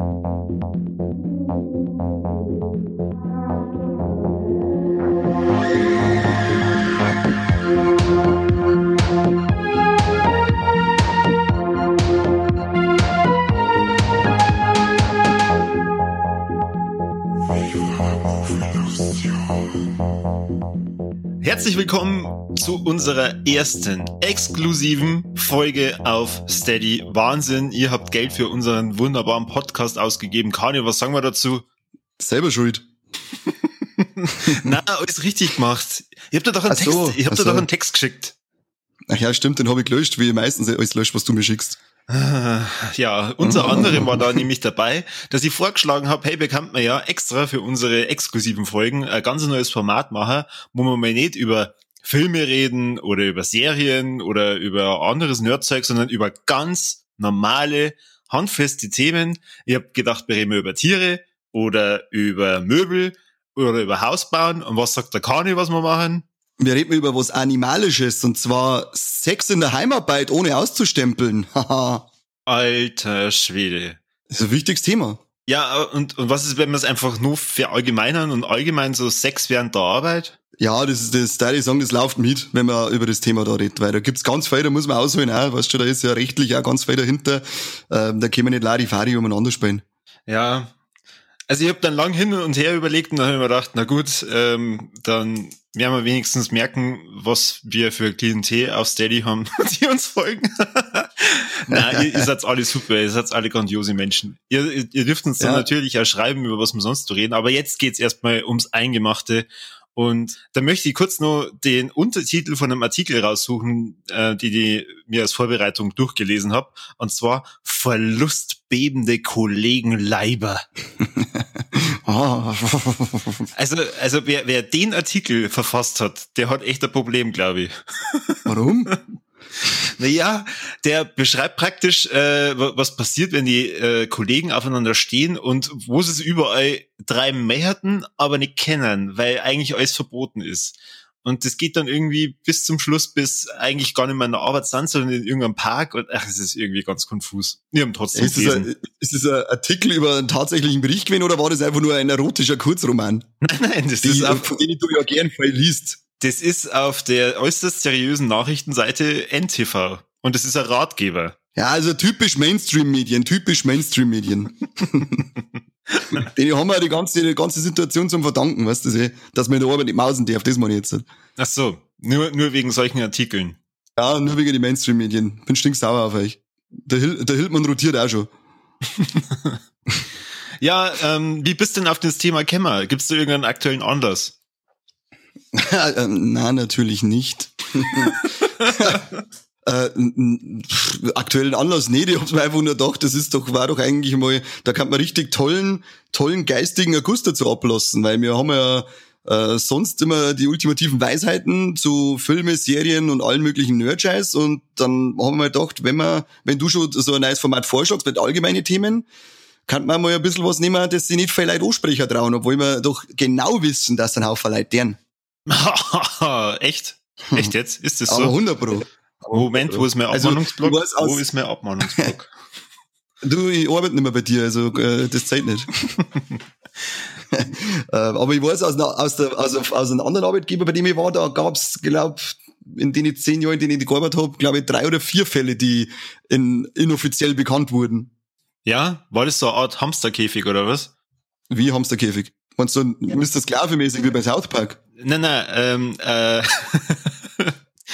you zu unserer ersten exklusiven Folge auf Steady. Wahnsinn, ihr habt Geld für unseren wunderbaren Podcast ausgegeben. Kani, was sagen wir dazu? Selber schuld. Na, alles richtig gemacht. Ihr habt da doch einen, Text, so, ihr habt da doch einen Text geschickt. Ach ja, stimmt, den habe ich gelöscht, wie meistens alles löscht, was du mir schickst. Ja, unter anderem war da nämlich dabei, dass ich vorgeschlagen habe, hey, bekannt man ja extra für unsere exklusiven Folgen ein ganz neues Format machen, wo man mal nicht über Filme reden oder über Serien oder über anderes Nerdzeug, sondern über ganz normale, handfeste Themen. Ich habe gedacht, wir reden über Tiere oder über Möbel oder über Hausbauen. Und was sagt der Kani, was wir machen? Wir reden über was Animalisches und zwar Sex in der Heimarbeit ohne auszustempeln. Alter Schwede. Das ist ein wichtiges Thema. Ja, und, und was ist, wenn man es einfach nur verallgemeinern und allgemein so Sex während der Arbeit? Ja, das ist das, da ich sagen, das läuft mit, wenn man über das Thema da redet, weil da gibt's ganz viel, da muss man ausholen, auch, weißt du, da ist ja rechtlich auch ganz viel dahinter, ähm, da können wir nicht Larifari umeinander spielen. Ja, also ich habe dann lang hin und her überlegt und dann habe ich mir gedacht, na gut, ähm, dann werden wir wenigstens merken, was wir für Klientel auf Steady haben, die uns folgen. Na, ihr, ihr seid alle super, ihr seid alle grandiose Menschen. Ihr, ihr dürft uns dann natürlich auch schreiben, über was wir sonst so reden, aber jetzt geht's erstmal ums Eingemachte und da möchte ich kurz nur den Untertitel von einem Artikel raussuchen, äh, die die mir als Vorbereitung durchgelesen habe. Und zwar Verlustbebende Kollegen Leiber. also, also wer, wer den Artikel verfasst hat, der hat echt ein Problem, glaube ich. Warum? Naja, der beschreibt praktisch, äh, was passiert, wenn die äh, Kollegen aufeinander stehen und wo sie es überall treiben mehrten, aber nicht kennen, weil eigentlich alles verboten ist. Und das geht dann irgendwie bis zum Schluss, bis eigentlich gar nicht mehr in der Arbeit sind, sondern in irgendeinem Park. Und ach, es ist irgendwie ganz konfus. Wir haben trotzdem ist das, ein, ist das ein Artikel über einen tatsächlichen Bericht gewesen oder war das einfach nur ein erotischer Kurzroman? Nein, nein, das die, ist von denen du ja gern viel liest. Das ist auf der äußerst seriösen Nachrichtenseite NTV. Und das ist ein Ratgeber. Ja, also typisch Mainstream-Medien, typisch Mainstream-Medien. Den haben wir die ganze, die ganze Situation zum Verdanken, weißt du, dass man in der Arbeit nicht mausen darf, das meine ich jetzt. Ach so, nur, nur wegen solchen Artikeln. Ja, nur wegen den Mainstream-Medien. Bin stinksauer auf euch. Der, Hil der Hildmann rotiert auch schon. ja, ähm, wie bist du denn auf das Thema Kämmer? Gibt's da irgendeinen aktuellen Anlass? Ähm, na, natürlich nicht. äh, aktuellen Anlass, nee, ich hab's mir einfach nur gedacht, das ist doch, war doch eigentlich mal, da kann man richtig tollen, tollen geistigen Akkus dazu ablassen, weil wir haben ja äh, sonst immer die ultimativen Weisheiten zu Filme, Serien und allen möglichen Nerdscheiß und dann haben wir gedacht, wenn man, wenn du schon so ein neues Format vorschlagst mit allgemeine Themen, kann man mal ein bisschen was nehmen, dass sie nicht viel Leute ansprechen trauen, obwohl wir doch genau wissen, dass ein Haufen Leute deren. Echt? Echt jetzt? Ist das so? Aber 100 Pro. Moment, wo ist mein also, Abmahnungsblock? Also, wo ist mein Abmahnungsblock? du, ich arbeite nicht mehr bei dir, also äh, das zählt nicht. äh, aber ich weiß aus, einer, aus, der, aus, aus einem anderen Arbeitgeber, bei dem ich war, da gab's, glaub, in den zehn Jahren, in denen ich gearbeitet habe, glaube ich, drei oder vier Fälle, die in, inoffiziell bekannt wurden. Ja? War das so eine Art Hamsterkäfig oder was? Wie Hamsterkäfig? Meinst du, Mr. Sklave-mäßig wie bei South Park? Nein, nein, ähm, äh,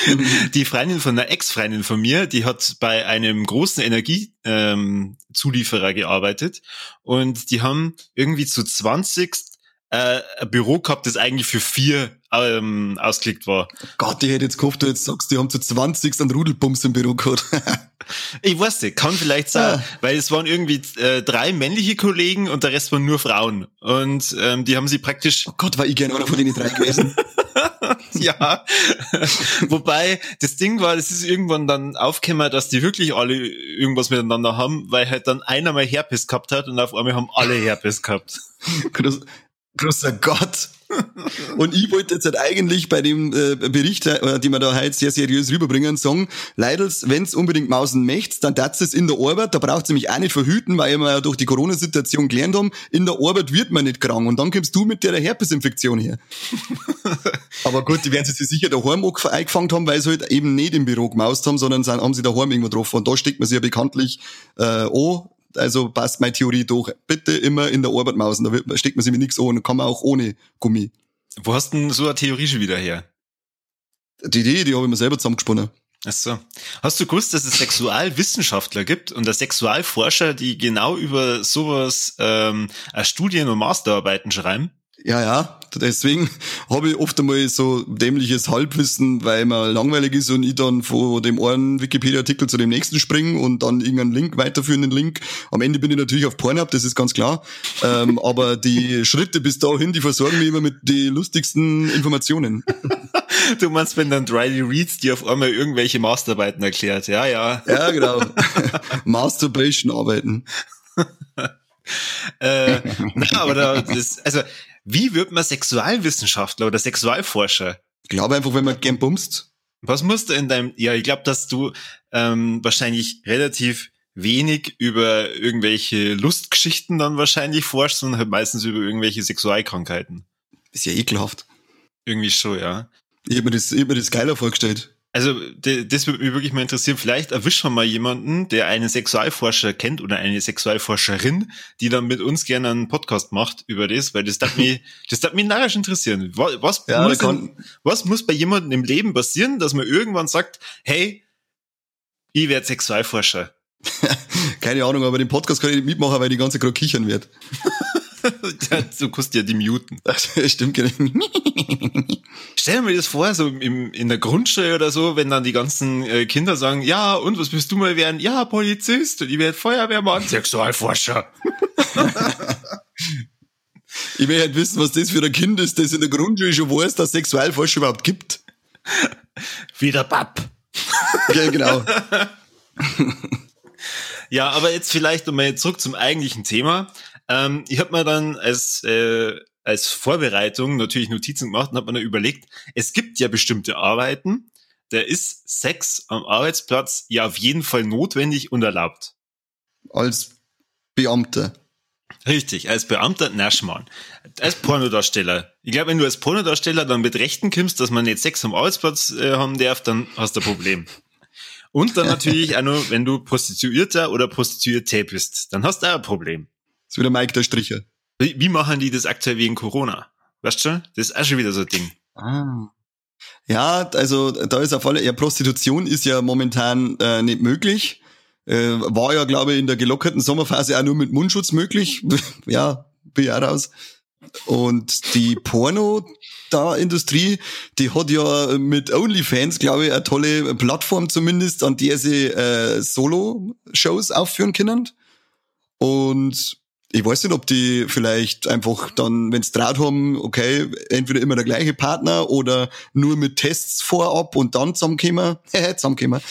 die Freundin von einer Ex-Freundin von mir, die hat bei einem großen Energiezulieferer ähm, gearbeitet und die haben irgendwie zu 20 äh, ein Büro gehabt, das eigentlich für vier ähm, ausgelegt war. Gott, ich hätte jetzt gehofft, du jetzt sagst, die haben zu 20 einen Rudelbums im Büro gehabt. ich weiß nicht, kann vielleicht sein, ah. weil es waren irgendwie äh, drei männliche Kollegen und der Rest waren nur Frauen. Und ähm, die haben sie praktisch. Oh Gott, war ich gerne einer von denen drei gewesen. ja. Wobei, das Ding war, es ist irgendwann dann aufgekommen, dass die wirklich alle irgendwas miteinander haben, weil halt dann einer mal Herpes gehabt hat und auf einmal haben alle Herpes gehabt. Großer Gott. Und ich wollte jetzt halt eigentlich bei dem äh, Bericht, äh, den wir da heute sehr seriös rüberbringen, sagen, Leidels, wenn's unbedingt mausen möchtest, dann darfst es in der Arbeit, da braucht's nämlich auch nicht verhüten, weil wir ja durch die Corona-Situation gelernt haben, in der Arbeit wird man nicht krank. Und dann kommst du mit der Herpesinfektion her. Aber gut, die werden sich sicher daheim eingefangen haben, weil sie halt eben nicht im Büro gemaust haben, sondern haben sie daheim irgendwo getroffen. Und da steckt man sich ja bekanntlich äh, an, also passt meine Theorie doch. Bitte immer in der Arbeit mausen, da wird, steckt man sich mit nichts an, kann man auch ohne Gummi. Wo hast denn so eine Theorie schon wieder her? Die Idee, die habe ich mir selber zusammengesponnen. Ach so. Hast du gewusst, dass es Sexualwissenschaftler gibt und dass Sexualforscher, die genau über sowas ähm, Studien und Masterarbeiten schreiben? Ja, ja, deswegen habe ich oft einmal so dämliches Halbwissen, weil mir langweilig ist und ich dann von dem einen Wikipedia-Artikel zu dem nächsten springe und dann irgendeinen Link, weiterführenden Link. Am Ende bin ich natürlich auf Pornhub, das ist ganz klar. ähm, aber die Schritte bis dahin, die versorgen mich immer mit den lustigsten Informationen. du meinst, wenn dann Riley Reads dir auf einmal irgendwelche Masterarbeiten erklärt, ja, ja. Ja, genau. Masturbation-Arbeiten. äh, na, aber da, das, also wie wird man Sexualwissenschaftler oder Sexualforscher? Ich glaube einfach, wenn man gern bumst. Was musst du in deinem, ja, ich glaube, dass du ähm, wahrscheinlich relativ wenig über irgendwelche Lustgeschichten dann wahrscheinlich forschst, sondern halt meistens über irgendwelche Sexualkrankheiten. Ist ja ekelhaft. Irgendwie schon, ja. Ich habe mir, das, ich hab mir das geiler vorgestellt. Also, das würde mich wirklich mal interessieren. Vielleicht erwischt man mal jemanden, der einen Sexualforscher kennt oder eine Sexualforscherin, die dann mit uns gerne einen Podcast macht über das, weil das darf mich, das darf mich narrisch interessieren. Was, was, ja, muss in, was muss bei jemandem im Leben passieren, dass man irgendwann sagt, hey, ich werde Sexualforscher? Keine Ahnung, aber den Podcast kann ich nicht mitmachen, weil die ganze gerade kichern wird. du kannst ja die muten. Das stimmt, genau. Stell dir mir das vor, so im, in der Grundschule oder so, wenn dann die ganzen äh, Kinder sagen, ja, und was bist du mal werden? Ja, Polizist und ich werde Feuerwehrmann, Sexualforscher. ich will halt wissen, was das für ein Kind ist, das in der Grundschule schon weiß, dass Sexualforscher überhaupt gibt. Wie der Papp. ja, genau. ja, aber jetzt vielleicht nochmal zurück zum eigentlichen Thema. Ähm, ich habe mir dann als, äh, als Vorbereitung natürlich Notizen gemacht und habe mir dann überlegt, es gibt ja bestimmte Arbeiten, da ist Sex am Arbeitsplatz ja auf jeden Fall notwendig und erlaubt. Als Beamter. Richtig, als Beamter, Naschmann. Als Pornodarsteller. Ich glaube, wenn du als Pornodarsteller dann mit Rechten kommst, dass man nicht Sex am Arbeitsplatz äh, haben darf, dann hast du ein Problem. Und dann natürlich auch nur, wenn du Prostituierter oder Prostituierte bist, dann hast du auch ein Problem. Das ist wieder Mike der Stricher. Wie, wie machen die das aktuell wegen Corona? Weißt du schon? Das ist auch schon wieder so ein Ding. Ah. Ja, also da ist auf alle, ja, Prostitution ist ja momentan äh, nicht möglich. Äh, war ja, glaube ich, in der gelockerten Sommerphase auch nur mit Mundschutz möglich. ja, bin ja raus. Und die Porno-da-Industrie, die hat ja mit OnlyFans, glaube ich, eine tolle Plattform zumindest, an der sie äh, Solo-Shows aufführen können. Und ich weiß nicht, ob die vielleicht einfach dann, wenn sie Draht haben, okay, entweder immer der gleiche Partner oder nur mit Tests vorab und dann zusammenkommen. zusammenkommen.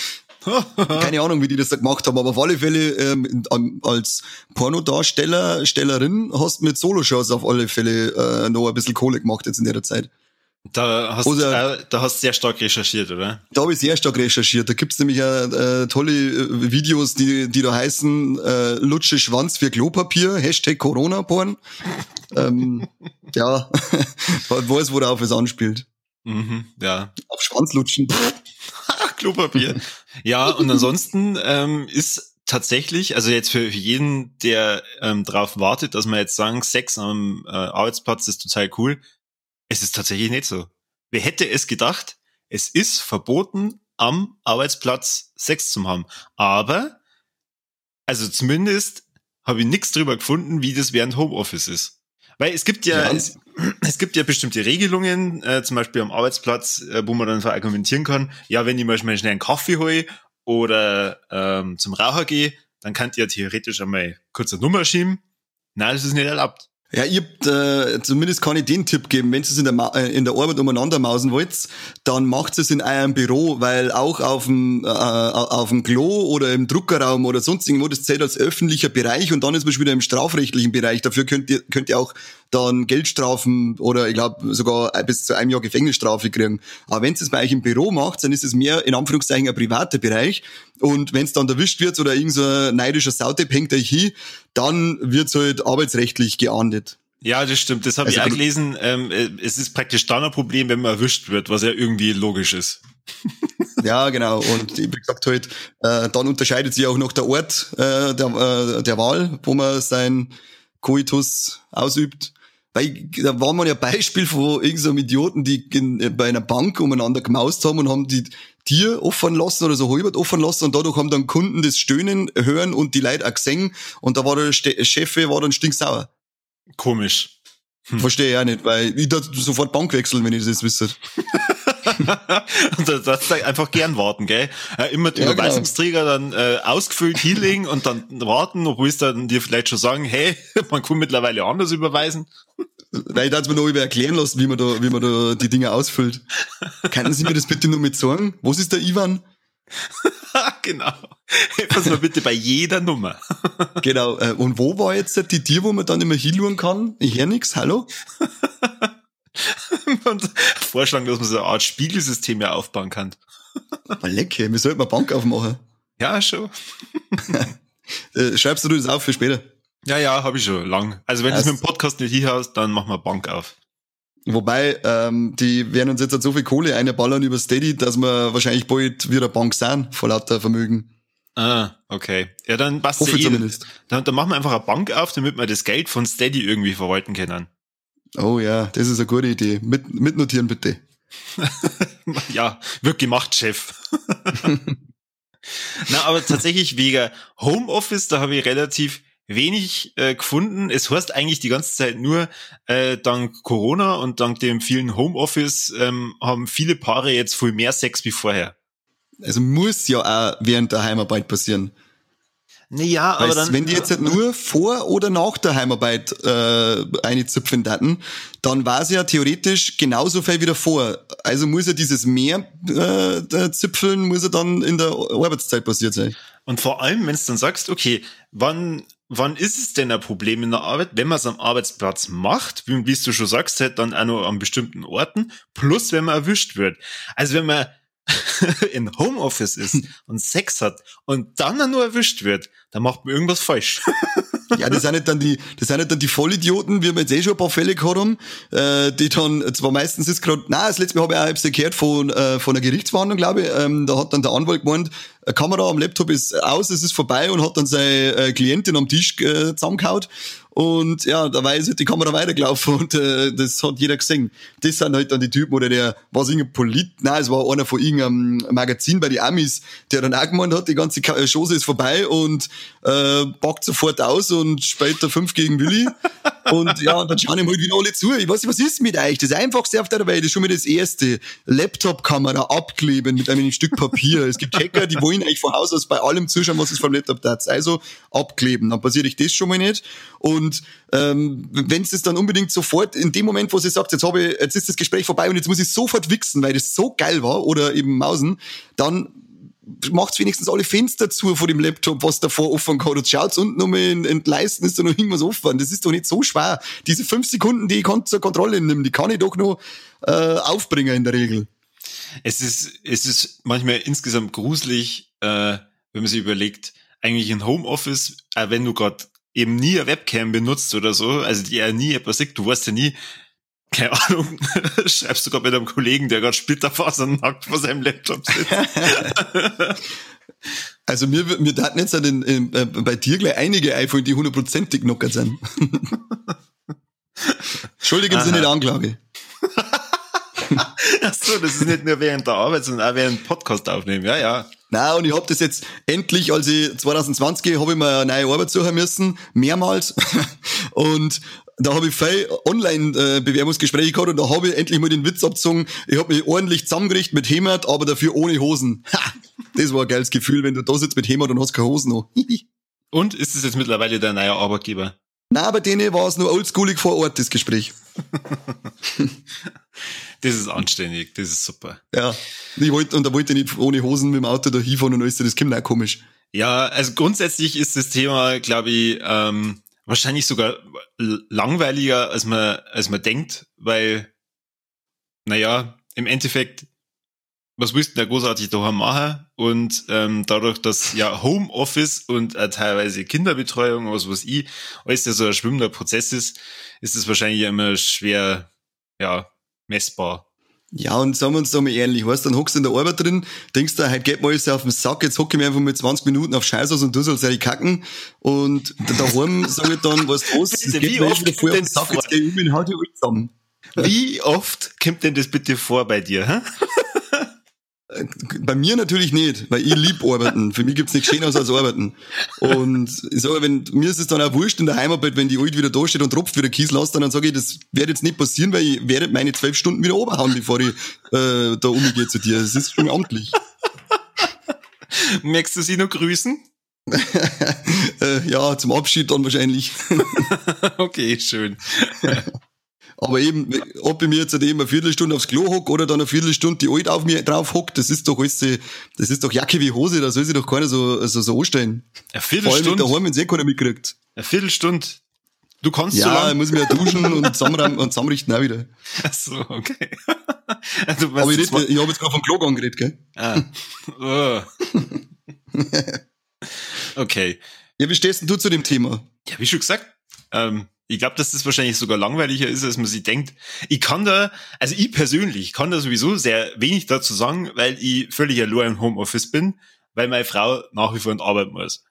Keine Ahnung, wie die das da gemacht haben, aber auf alle Fälle ähm, als Pornodarsteller, Stellerin hast du mit Soloshows auf alle Fälle äh, noch ein bisschen Kohle gemacht jetzt in der Zeit. Da hast, oder, äh, da hast du sehr stark recherchiert, oder? Da habe ich sehr stark recherchiert. Da gibt's nämlich äh, äh, tolle äh, Videos, die, die da heißen äh, Lutsche Schwanz für Klopapier, Hashtag Corona-Porn. ähm, ja, weiß, worauf es anspielt. Mhm, ja. Auf Schwanzlutschen. Klopapier. ja, und ansonsten ähm, ist tatsächlich, also jetzt für, für jeden, der ähm, darauf wartet, dass man jetzt sagen, Sex am äh, Arbeitsplatz ist total cool, es ist tatsächlich nicht so. Wer hätte es gedacht? Es ist verboten, am Arbeitsplatz Sex zu haben. Aber, also zumindest habe ich nichts drüber gefunden, wie das während Homeoffice ist. Weil es gibt ja, ja. Es, es, gibt ja bestimmte Regelungen, äh, zum Beispiel am Arbeitsplatz, äh, wo man dann verargumentieren kann, ja, wenn ich mal schnell einen Kaffee hole oder ähm, zum Raucher gehe, dann kann ihr ja theoretisch einmal kurz eine Nummer schieben. Nein, das ist nicht erlaubt. Ja, ich hab, äh, zumindest kann ich den Tipp geben, wenn ihr es in der, äh, in der Arbeit umeinander mausen wollt, dann macht es in eurem Büro, weil auch auf dem, äh, auf dem Klo oder im Druckerraum oder sonst irgendwo, das zählt als öffentlicher Bereich und dann ist man schon wieder im strafrechtlichen Bereich. Dafür könnt ihr, könnt ihr auch dann Geldstrafen oder ich glaube sogar bis zu einem Jahr Gefängnisstrafe kriegen. Aber wenn ihr es bei euch im Büro macht, dann ist es mehr in Anführungszeichen ein privater Bereich. Und wenn es dann erwischt wird oder irgend so ein neidischer Sautep hängt euch hin, dann wird's halt arbeitsrechtlich geahndet. Ja, das stimmt. Das habe also, ich auch gelesen. Ähm, äh, es ist praktisch dann ein Problem, wenn man erwischt wird, was ja irgendwie logisch ist. ja, genau. Und wie gesagt halt, äh, dann unterscheidet sich auch noch der Ort äh, der, äh, der Wahl, wo man sein Coitus ausübt. Weil da war man ja Beispiel von irgendeinem Idioten, die in, äh, bei einer Bank umeinander gemaust haben und haben die Tier offen lassen oder so halbert offen lassen und dadurch haben dann Kunden das Stöhnen hören und die Leute auch gesehen und da war der Chef war dann stinksauer. Komisch. Hm. Verstehe ich auch nicht, weil ich da sofort Bank wechseln, wenn ich das wüsste. und das, das einfach gern warten, gell? Immer die ja, genau. Überweisungsträger genau. dann äh, ausgefüllt hinlegen und dann warten, obwohl es dann dir vielleicht schon sagen, hey, man kann mittlerweile anders überweisen. Weil ich darf mir noch über erklären lassen, wie man da, wie man da die Dinge ausfüllt. Könnten Sie mir das bitte nur mit sagen? Was ist der Ivan? genau. Helfen wir bitte bei jeder Nummer. genau. Äh, und wo war jetzt die Tier, wo man dann immer hinschauen kann? Ich höre nix. Hallo? und vorschlagen, dass man so eine Art Spiegelsystem ja aufbauen kann. Mal lecker, wir sollten mal Bank aufmachen. Ja, schon. Äh, schreibst du das auf für später? Ja, ja, habe ich schon lang. Also wenn du es mit dem Podcast nicht hier hast, dann mach mal Bank auf. Wobei, ähm, die werden uns jetzt halt so viel Kohle einballern über Steady, dass wir wahrscheinlich bald wieder Bank sein, vor lauter Vermögen. Ah, okay. Ja, dann passt Hoffe ja eh. Dann, dann machen wir einfach eine Bank auf, damit wir das Geld von Steady irgendwie verwalten können. Oh ja, das ist eine gute Idee. Mit, mitnotieren bitte. ja, wird gemacht, Chef. Na, aber tatsächlich wegen Homeoffice, da habe ich relativ wenig äh, gefunden. Es heißt eigentlich die ganze Zeit nur, äh, dank Corona und dank dem vielen Homeoffice ähm, haben viele Paare jetzt viel mehr Sex wie vorher. Also muss ja auch während der Heimarbeit passieren. Naja, aber dann. Wenn die jetzt halt nur vor oder nach der Heimarbeit äh, eine zupfen daten, dann war es ja theoretisch genauso viel wieder vor. Also muss ja dieses mehr äh, Zipfeln, muss ja dann in der Arbeitszeit passiert sein. Und vor allem, wenn du dann sagst, okay, wann wann ist es denn ein Problem in der Arbeit, wenn man es am Arbeitsplatz macht, wie, wie du schon sagst, halt dann auch noch an bestimmten Orten, plus wenn man erwischt wird. Also wenn man in Homeoffice ist und Sex hat und dann nur erwischt wird, dann macht man irgendwas falsch. ja, das sind nicht dann die, das sind nicht dann die Vollidioten, wie wir jetzt eh schon ein paar Fälle gehabt haben, äh, die dann, zwar meistens ist gerade, na, das letzte Mal habe ich auch gehört von, äh, von einer Gerichtsverhandlung, glaube ich, ähm, da hat dann der Anwalt gemeint, eine Kamera am Laptop ist aus, es ist vorbei und hat dann seine äh, Klientin am Tisch äh, zusammengehauen und ja, da war halt die Kamera weitergelaufen und äh, das hat jeder gesehen. Das sind halt dann die Typen, oder der, war irgendein Polit, nein, es war einer von irgendeinem Magazin bei den Amis, der dann auch gemeint hat, die ganze Chose ist vorbei und äh, packt sofort aus und da fünf gegen Willi. Und ja, und dann schauen ihm halt wieder alle zu. Ich weiß nicht, was ist mit euch? Das Einfachste auf der Welt ist schon mal das Erste. Laptop-Kamera abkleben mit einem Stück Papier. Es gibt Hacker, die wollen eigentlich von Haus aus bei allem zuschauen, was es vom Laptop tat. Also abkleben. Dann passiert euch das schon mal nicht. Und ähm, wenn es dann unbedingt sofort, in dem Moment, wo sie sagt, jetzt habe ich, jetzt ist das Gespräch vorbei und jetzt muss ich sofort wichsen, weil das so geil war, oder eben Mausen, dann macht's wenigstens alle Fenster zu vor dem Laptop, was davor offen kann. Und schaut's unten um in, in Leisten, ist da noch irgendwas offen. Das ist doch nicht so schwer. Diese fünf Sekunden, die ich zur Kontrolle nehmen, die kann ich doch noch äh, aufbringen in der Regel. Es ist, es ist manchmal insgesamt gruselig, äh, wenn man sich überlegt, eigentlich ein Homeoffice, äh, wenn du gerade eben nie eine Webcam benutzt oder so, also die ja nie etwas sieht, du weißt ja nie, keine Ahnung, schreibst du gerade mit einem Kollegen, der gerade Splitterfasern nackt vor seinem Laptop sitzt. Also mir, mir daten jetzt in, in, äh, bei dir gleich einige iPhone, die hundertprozentig knockert sind. Entschuldigen Sie nicht Anklage. Ach so, das ist nicht nur während der Arbeit, sondern auch während Podcast aufnehmen. Ja, ja. Na und ich hab das jetzt endlich, als ich 2020 habe ich mir eine neue Arbeit suchen müssen, mehrmals. und da habe ich viel Online-Bewerbungsgespräche gehabt und da habe ich endlich mal den Witz abgezogen. Ich habe mich ordentlich zusammengerichtet mit Hemat, aber dafür ohne Hosen. Ha! Das war ein geiles Gefühl, wenn du da sitzt mit Hemat und hast keine Hosen noch. und ist es jetzt mittlerweile dein neuer Arbeitgeber? Nein, bei denen war es nur oldschoolig vor Ort, das Gespräch. das ist anständig, das ist super. Ja, ich wollte, und da wollte ich nicht ohne Hosen mit dem Auto da hinfahren und alles, das kommt auch komisch. Ja, also grundsätzlich ist das Thema, glaube ich, ähm, wahrscheinlich sogar langweiliger, als man, als man denkt, weil, naja, im Endeffekt, was willst du da großartig daheim machen? Und ähm, dadurch, dass ja Homeoffice und äh, teilweise Kinderbetreuung, was was ich, alles ja so ein schwimmender Prozess ist, ist es wahrscheinlich immer schwer, ja, messbar. Ja, und sagen wir uns da mal ehrlich, weißt, dann hockst du in der Arbeit drin, denkst du, heute geht mal alles auf den Sack, jetzt hocke ich mir einfach mal 20 Minuten auf Scheiß aus und du sollst ja kacken. Und daheim sage ich dann, weißt du was, es geht mir wieder voll auf den Sack, jetzt geh ich um und hau die alle zusammen. Wie oft kommt denn das bitte vor bei dir, hä? Bei mir natürlich nicht, weil ich lieb arbeiten. Für mich gibt's nichts Schöneres als arbeiten. Und ich sage, wenn, mir ist es dann auch wurscht in der Heimarbeit, wenn die Alt wieder da steht und tropft wieder Kies lässt, dann sage ich, das wird jetzt nicht passieren, weil ich werde meine zwölf Stunden wieder oberhauen, bevor ich äh, da umgehe zu dir. Das ist schon amtlich. Merkst du sie noch grüßen? äh, ja, zum Abschied dann wahrscheinlich. okay, schön. Aber eben, ob ich mir jetzt eben eine Viertelstunde aufs Klo hock oder dann eine Viertelstunde die Alt auf mir drauf hockt, das ist doch alles, das ist doch Jacke wie Hose, da soll sich doch keiner so, so, so anstellen. Eine Viertelstunde? Vor allem daheim, wenn eh keiner mitkriegt. Eine Viertelstunde? Du kannst ja, so lang? ich muss mich ja duschen und, zusammenrichten, und zusammenrichten auch wieder. Ach so, okay. also, Aber ich, red, ich habe jetzt gerade vom Klo angeredet, gell? Ah. Oh. okay. Ja, wie stehst denn du zu dem Thema? Ja, wie schon gesagt, ähm, ich glaube, dass das wahrscheinlich sogar langweiliger ist, als man sich denkt. Ich kann da, also ich persönlich kann da sowieso sehr wenig dazu sagen, weil ich völlig allein im Homeoffice bin, weil meine Frau nach wie vor in Arbeit muss.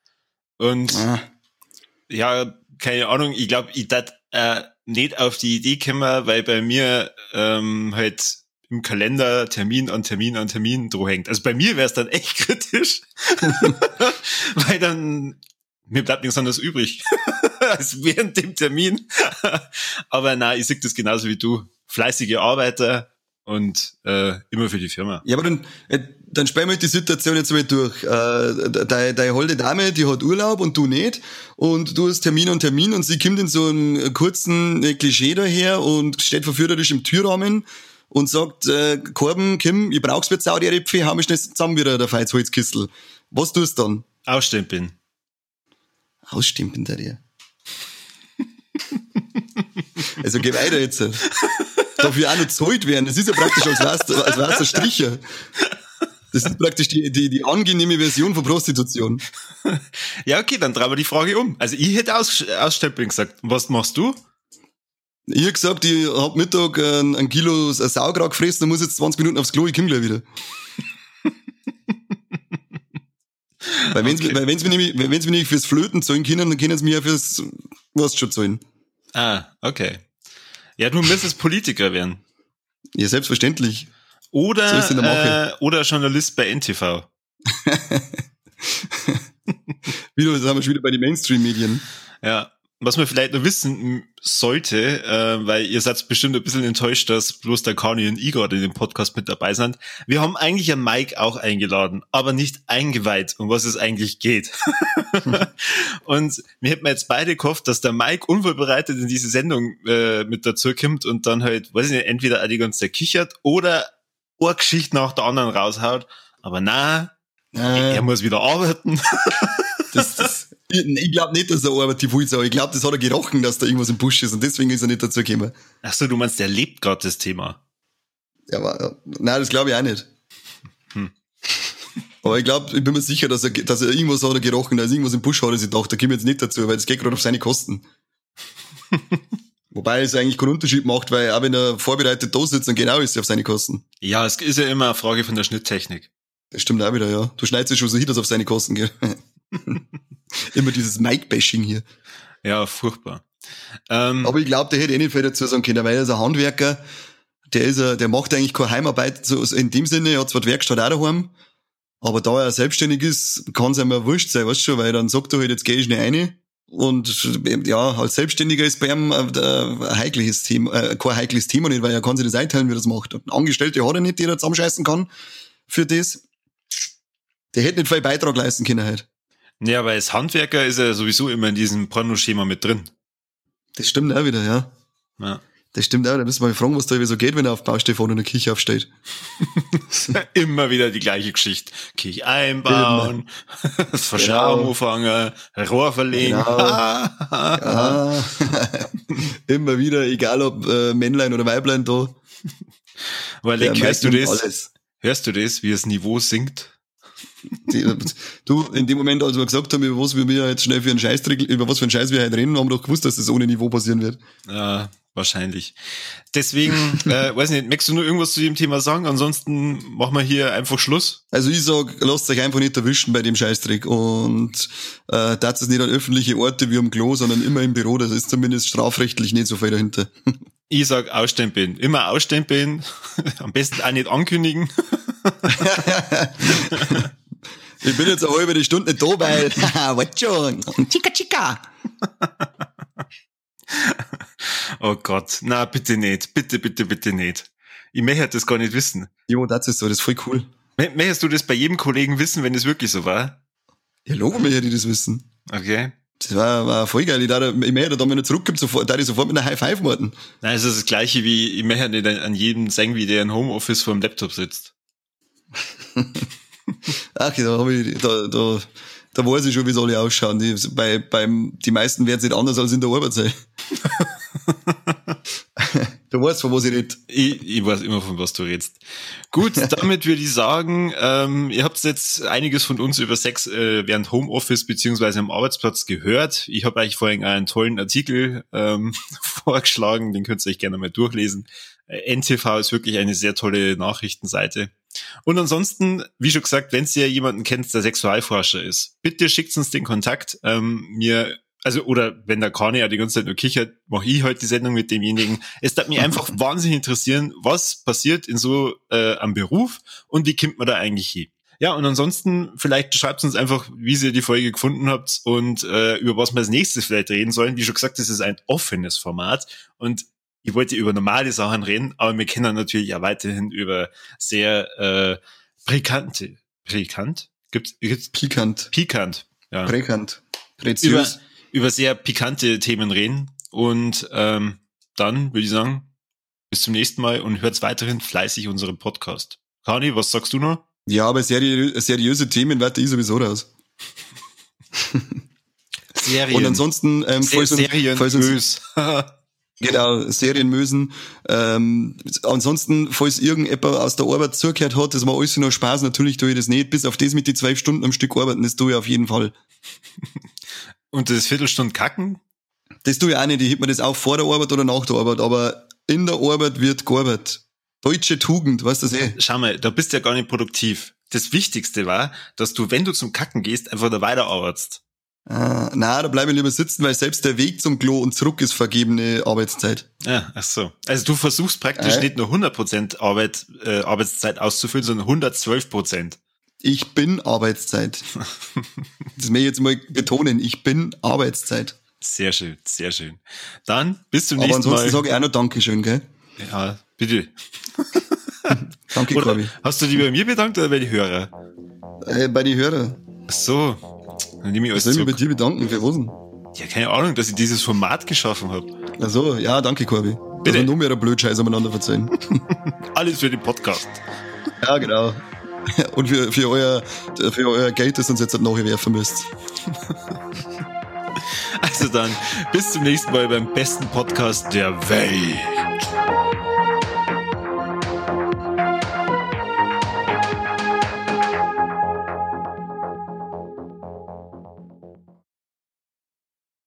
Und ah. ja, keine Ahnung, ich glaube, ich darf äh, nicht auf die Idee kommen, weil bei mir ähm, halt im Kalender Termin an Termin an Termin droh hängt. Also bei mir wäre es dann echt kritisch, weil dann mir bleibt nichts anderes übrig als während dem Termin. Aber nein, ich sehe das genauso wie du. Fleißige Arbeiter und äh, immer für die Firma. Ja, aber dann, äh, dann spielen wir die Situation jetzt mal durch. Äh, deine, deine holde Dame, die hat Urlaub und du nicht. Und du hast Termin und Termin und sie kommt in so einen kurzen Klischee daher und steht verführerisch im Türrahmen und sagt, äh, Korben, Kim, ich brauch's für Saudi-Arabien, hau mich schnell zusammen wieder, der Feizholzkissel. Was tust du dann? Ausstempeln. Ausstempeln, der dir. Also geh weiter jetzt. Darf ja auch noch zahlt werden. Das ist ja praktisch, als wär's, als ein Stricher. Das ist praktisch die, die, die angenehme Version von Prostitution. Ja, okay, dann drehen wir die Frage um. Also ich hätte Aus, Ausstempeln gesagt. Was machst du? Ich hätte gesagt, ich hab Mittag ein, ein Kilo Sauerkraut gefressen und muss jetzt 20 Minuten aufs Klo, ich komm gleich wieder. Weil wenn okay. sie nämlich, sie mir nicht fürs Flöten zahlen können, dann können sie mir ja fürs was schon zahlen. Ah, okay. Ja, du müsstest Politiker werden. Ja, selbstverständlich. Oder, so äh, oder Journalist bei NTV. wieder, das haben wir schon wieder bei den Mainstream-Medien. Ja was man vielleicht noch wissen sollte, äh, weil ihr seid bestimmt ein bisschen enttäuscht, dass bloß der Kani und Igor in dem Podcast mit dabei sind. Wir haben eigentlich einen Mike auch eingeladen, aber nicht eingeweiht, um was es eigentlich geht. und wir hätten jetzt beide gehofft, dass der Mike unvorbereitet in diese Sendung äh, mit dazu kommt und dann halt, weiß ich nicht, entweder die ganze Zeit kichert oder eine Geschichte nach der anderen raushaut. Aber na, äh. er muss wieder arbeiten. ich, glaube nicht, dass er arbeitet viel Ich glaube, das hat er gerochen, dass da irgendwas im Busch ist und deswegen ist er nicht dazu gekommen. Ach so, du meinst, der lebt gerade das Thema. Ja, aber, nein, das glaube ich auch nicht. Hm. Aber ich glaube, ich bin mir sicher, dass er, dass er irgendwas hat er gerochen, da ist irgendwas im Busch hat er sich gedacht, da komme ich jetzt nicht dazu, weil das geht gerade auf seine Kosten. Wobei es eigentlich keinen Unterschied macht, weil auch wenn er vorbereitet da sitzt, dann genau ist er auf seine Kosten. Ja, es ist ja immer eine Frage von der Schnitttechnik. Das stimmt auch wieder, ja. Du schneidest ja schon so hin, dass auf seine Kosten geht. Immer dieses Mike-Bashing hier. Ja, furchtbar. Ähm, Aber ich glaube, der hätte eh nicht viel dazu sagen können, weil er ist ein Handwerker, der ist a, der macht eigentlich keine Heimarbeit, so in dem Sinne, er hat zwar die Werkstatt auch daheim, aber da er selbstständig ist, kann es ihm ja wurscht sein, weißt du schon, weil dann sagt er halt, jetzt gehe ich nicht rein. Und ja, als Selbstständiger ist bei ihm ein heikles Thema, äh, kein heikles Thema nicht, weil er kann sich das einteilen, wie er das macht. Angestellte hat er nicht, die er zusammenscheißen kann für das. Der hätte nicht viel Beitrag leisten können halt. Ja, aber als Handwerker ist er sowieso immer in diesem Pornoschema mit drin. Das stimmt auch wieder, ja. Ja. Das stimmt auch. Da müssen wir mal fragen, was da so geht, wenn er auf Baustelle vorne in der Kirche aufsteht. Immer wieder die gleiche Geschichte. Kirche einbauen, Verschrauben Genau. anfangen, Rohr verlegen. Genau. Immer wieder, egal ob äh, Männlein oder Weiblein da. Weil Der hörst du das? Alles. Hörst du das, wie das Niveau sinkt? Die, du, in dem Moment, als wir gesagt haben, über was wir mir jetzt schnell für einen Scheißdreck, über was für einen Scheiß wir heute reden, haben wir doch gewusst, dass das ohne Niveau passieren wird. Ja, wahrscheinlich. Deswegen, äh, weiß nicht, möchtest du nur irgendwas zu dem Thema sagen? Ansonsten machen wir hier einfach Schluss. Also ich sag, lasst euch einfach nicht erwischen bei dem Scheißdreck und äh, das ist nicht an öffentliche Orte wie am Klo, sondern immer im Büro, das ist zumindest strafrechtlich nicht so viel dahinter. Ich sag ausstempeln. Immer ausstempeln. Am besten auch nicht ankündigen. Ich bin jetzt eine halbe Stunde nicht da, weil, haha, was schon, chica chica. Oh Gott. Na, bitte nicht. Bitte, bitte, bitte nicht. Ich möchte das gar nicht wissen. Jo, das ist so, das ist voll cool. Mö- Möchtest du das bei jedem Kollegen wissen, wenn es wirklich so war? Ja, logo mir, die das wissen. Okay. Das war, war voll geil. Ich, dachte, ich möchte da, wenn er zurückkommt, sofort, da ich sofort mit einer High Five warten. Nein, es ist das gleiche wie, ich möchte nicht an jedem sagen, wie der im Homeoffice vor dem Laptop sitzt. Ach, da hab ich, da, da, da weiß ich schon, wie es alle ausschauen. Die, bei, beim, die meisten werden es nicht anders als in der Arbeit sein. du weißt, von was ich rede. Ich, ich weiß immer, von was du redest. Gut, damit würde ich sagen, ähm, ihr habt jetzt einiges von uns über Sex äh, während Homeoffice beziehungsweise am Arbeitsplatz gehört. Ich habe euch vorhin einen tollen Artikel ähm, vorgeschlagen, den könnt ihr euch gerne mal durchlesen. Äh, NTV ist wirklich eine sehr tolle Nachrichtenseite. Und ansonsten, wie schon gesagt, wenn ihr jemanden kennt, der Sexualforscher ist, bitte schickt uns den Kontakt. Ähm, mir, also, oder wenn der Kani ja die ganze Zeit nur kichert, mache ich heute die Sendung mit demjenigen. Es darf mich einfach wahnsinnig interessieren, was passiert in so äh, am Beruf und wie kommt man da eigentlich hin. Ja, und ansonsten, vielleicht schreibt uns einfach, wie ihr die Folge gefunden habt und äh, über was wir als nächstes vielleicht reden sollen. Wie schon gesagt, das ist ein offenes Format und ich wollte über normale Sachen reden, aber wir können natürlich auch weiterhin über sehr äh, pikante, pikant? Gibt's, gibt's Pikant, pikant, ja. präkant, Über, über sehr pikante Themen reden. Und ähm, dann würde ich sagen, bis zum nächsten Mal und hört weiterhin fleißig unseren Podcast. Kani, was sagst du noch? Ja, aber seriö seriöse Themen warte ich sowieso raus. Serien. Und ansonsten, ähm, falls uns, falls uns. Genau, Serienmösen. Ähm, ansonsten, falls irgendjemand aus der Arbeit zugehört hat, das war alles nur Spaß, natürlich tue ich das nicht. Bis auf das mit die zwölf Stunden am Stück arbeiten, das tue ich auf jeden Fall. und das Viertelstunde kacken? Das tue ich auch nicht. Ich heb mir das auch vor der Arbeit oder nach der Arbeit, aber in der Arbeit wird gearbeitet. Deutsche Tugend, weißt du das eh? Schau mal, da bist du ja gar nicht produktiv. Das Wichtigste war, dass du, wenn du zum Kacken gehst, einfach da weiterarbeitest. Ah, na, da bleibe ich lieber sitzen, weil selbst der Weg zum Klo und zurück ist vergebene Arbeitszeit. Ja, ach so. Also du versuchst praktisch Äh? nicht nur 100% Arbeit, äh, Arbeitszeit auszufüllen, sondern 112%. Ich bin Arbeitszeit. Das will ich jetzt mal betonen. Ich bin Arbeitszeit. Sehr schön, sehr schön. Dann bis zum Aber nächsten ansonsten Mal. sage ich auch noch Dankeschön, gell? Ja, bitte. Danke, Corby. hast du dich bei mir bedankt oder bei den Hörer? Äh, bei den Hörern. Ach so, dann nehme ich Ich alles soll mich bei dir bedanken, für was denn? Ja, keine Ahnung, dass ich dieses Format geschaffen habe. Ach so, ja, danke, Corby. Bitte. Dass wir noch mehr Blödscheiß aneinander verzeihen. Alles für den Podcast. ja, genau. Und für, für, euer, für euer Geld, das uns jetzt nachher werfen müsst. Also dann, bis zum nächsten Mal beim besten Podcast der Welt.